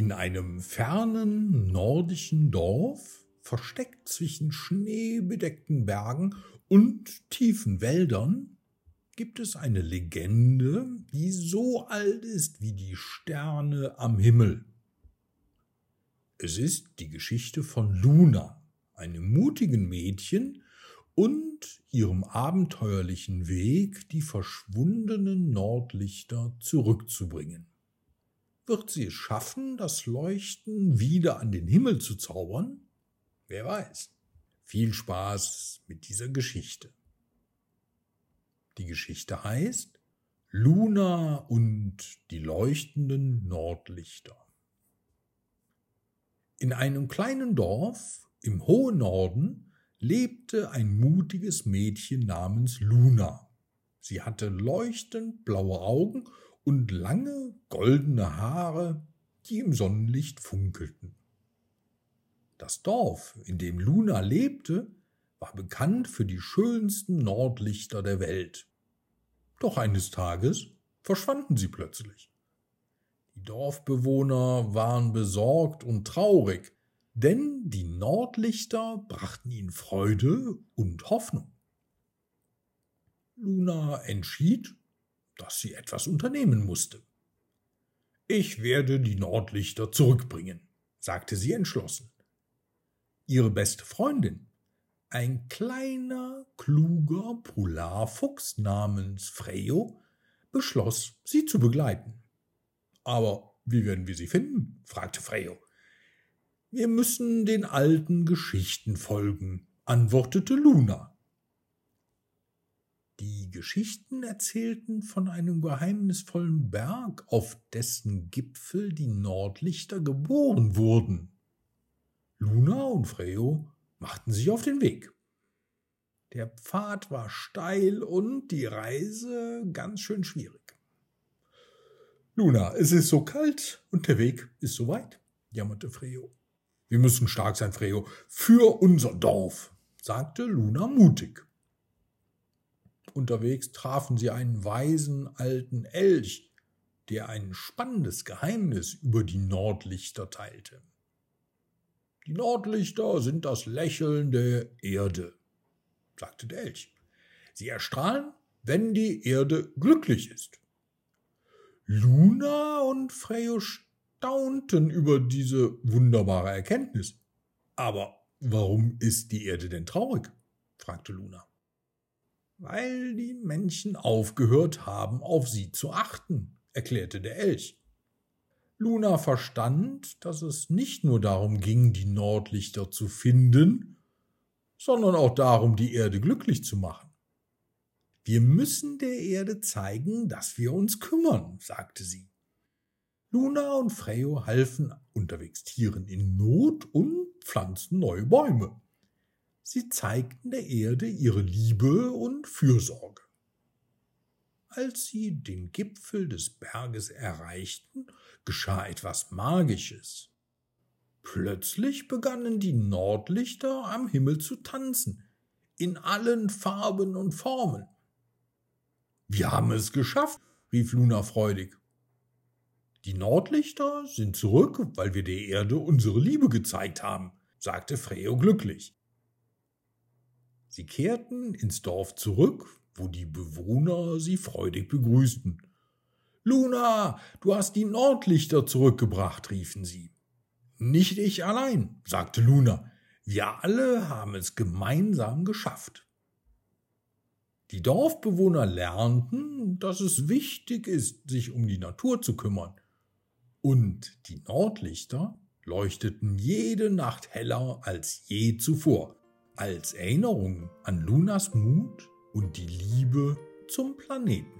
In einem fernen nordischen Dorf, versteckt zwischen schneebedeckten Bergen und tiefen Wäldern, gibt es eine Legende, die so alt ist wie die Sterne am Himmel. Es ist die Geschichte von Luna, einem mutigen Mädchen, und ihrem abenteuerlichen Weg, die verschwundenen Nordlichter zurückzubringen. Wird sie es schaffen, das Leuchten wieder an den Himmel zu zaubern? Wer weiß. Viel Spaß mit dieser Geschichte. Die Geschichte heißt Luna und die leuchtenden Nordlichter. In einem kleinen Dorf im hohen Norden lebte ein mutiges Mädchen namens Luna. Sie hatte leuchtend blaue Augen und lange goldene Haare, die im Sonnenlicht funkelten. Das Dorf, in dem Luna lebte, war bekannt für die schönsten Nordlichter der Welt. Doch eines Tages verschwanden sie plötzlich. Die Dorfbewohner waren besorgt und traurig, denn die Nordlichter brachten ihnen Freude und Hoffnung. Luna entschied, dass sie etwas unternehmen musste. Ich werde die Nordlichter zurückbringen, sagte sie entschlossen. Ihre beste Freundin, ein kleiner, kluger Polarfuchs namens Freyo, beschloss, sie zu begleiten. Aber wie werden wir sie finden? fragte Freyo. Wir müssen den alten Geschichten folgen, antwortete Luna. Die Geschichten erzählten von einem geheimnisvollen Berg, auf dessen Gipfel die Nordlichter geboren wurden. Luna und Freo machten sich auf den Weg. Der Pfad war steil und die Reise ganz schön schwierig. Luna, es ist so kalt und der Weg ist so weit, jammerte Freo. Wir müssen stark sein, Freo, für unser Dorf, sagte Luna mutig. Unterwegs trafen sie einen weisen alten Elch, der ein spannendes Geheimnis über die Nordlichter teilte. Die Nordlichter sind das Lächeln der Erde, sagte der Elch. Sie erstrahlen, wenn die Erde glücklich ist. Luna und Freyo staunten über diese wunderbare Erkenntnis. Aber warum ist die Erde denn traurig? fragte Luna weil die Menschen aufgehört haben, auf sie zu achten, erklärte der Elch. Luna verstand, dass es nicht nur darum ging, die Nordlichter zu finden, sondern auch darum, die Erde glücklich zu machen. Wir müssen der Erde zeigen, dass wir uns kümmern, sagte sie. Luna und Freyo halfen unterwegs Tieren in Not und pflanzten neue Bäume. Sie zeigten der Erde ihre Liebe und Fürsorge. Als sie den Gipfel des Berges erreichten, geschah etwas Magisches. Plötzlich begannen die Nordlichter am Himmel zu tanzen, in allen Farben und Formen. Wir haben es geschafft, rief Luna freudig. Die Nordlichter sind zurück, weil wir der Erde unsere Liebe gezeigt haben, sagte Freo glücklich. Sie kehrten ins Dorf zurück, wo die Bewohner sie freudig begrüßten. Luna, du hast die Nordlichter zurückgebracht, riefen sie. Nicht ich allein, sagte Luna. Wir alle haben es gemeinsam geschafft. Die Dorfbewohner lernten, dass es wichtig ist, sich um die Natur zu kümmern. Und die Nordlichter leuchteten jede Nacht heller als je zuvor als Erinnerung an Lunas Mut und die Liebe zum Planeten.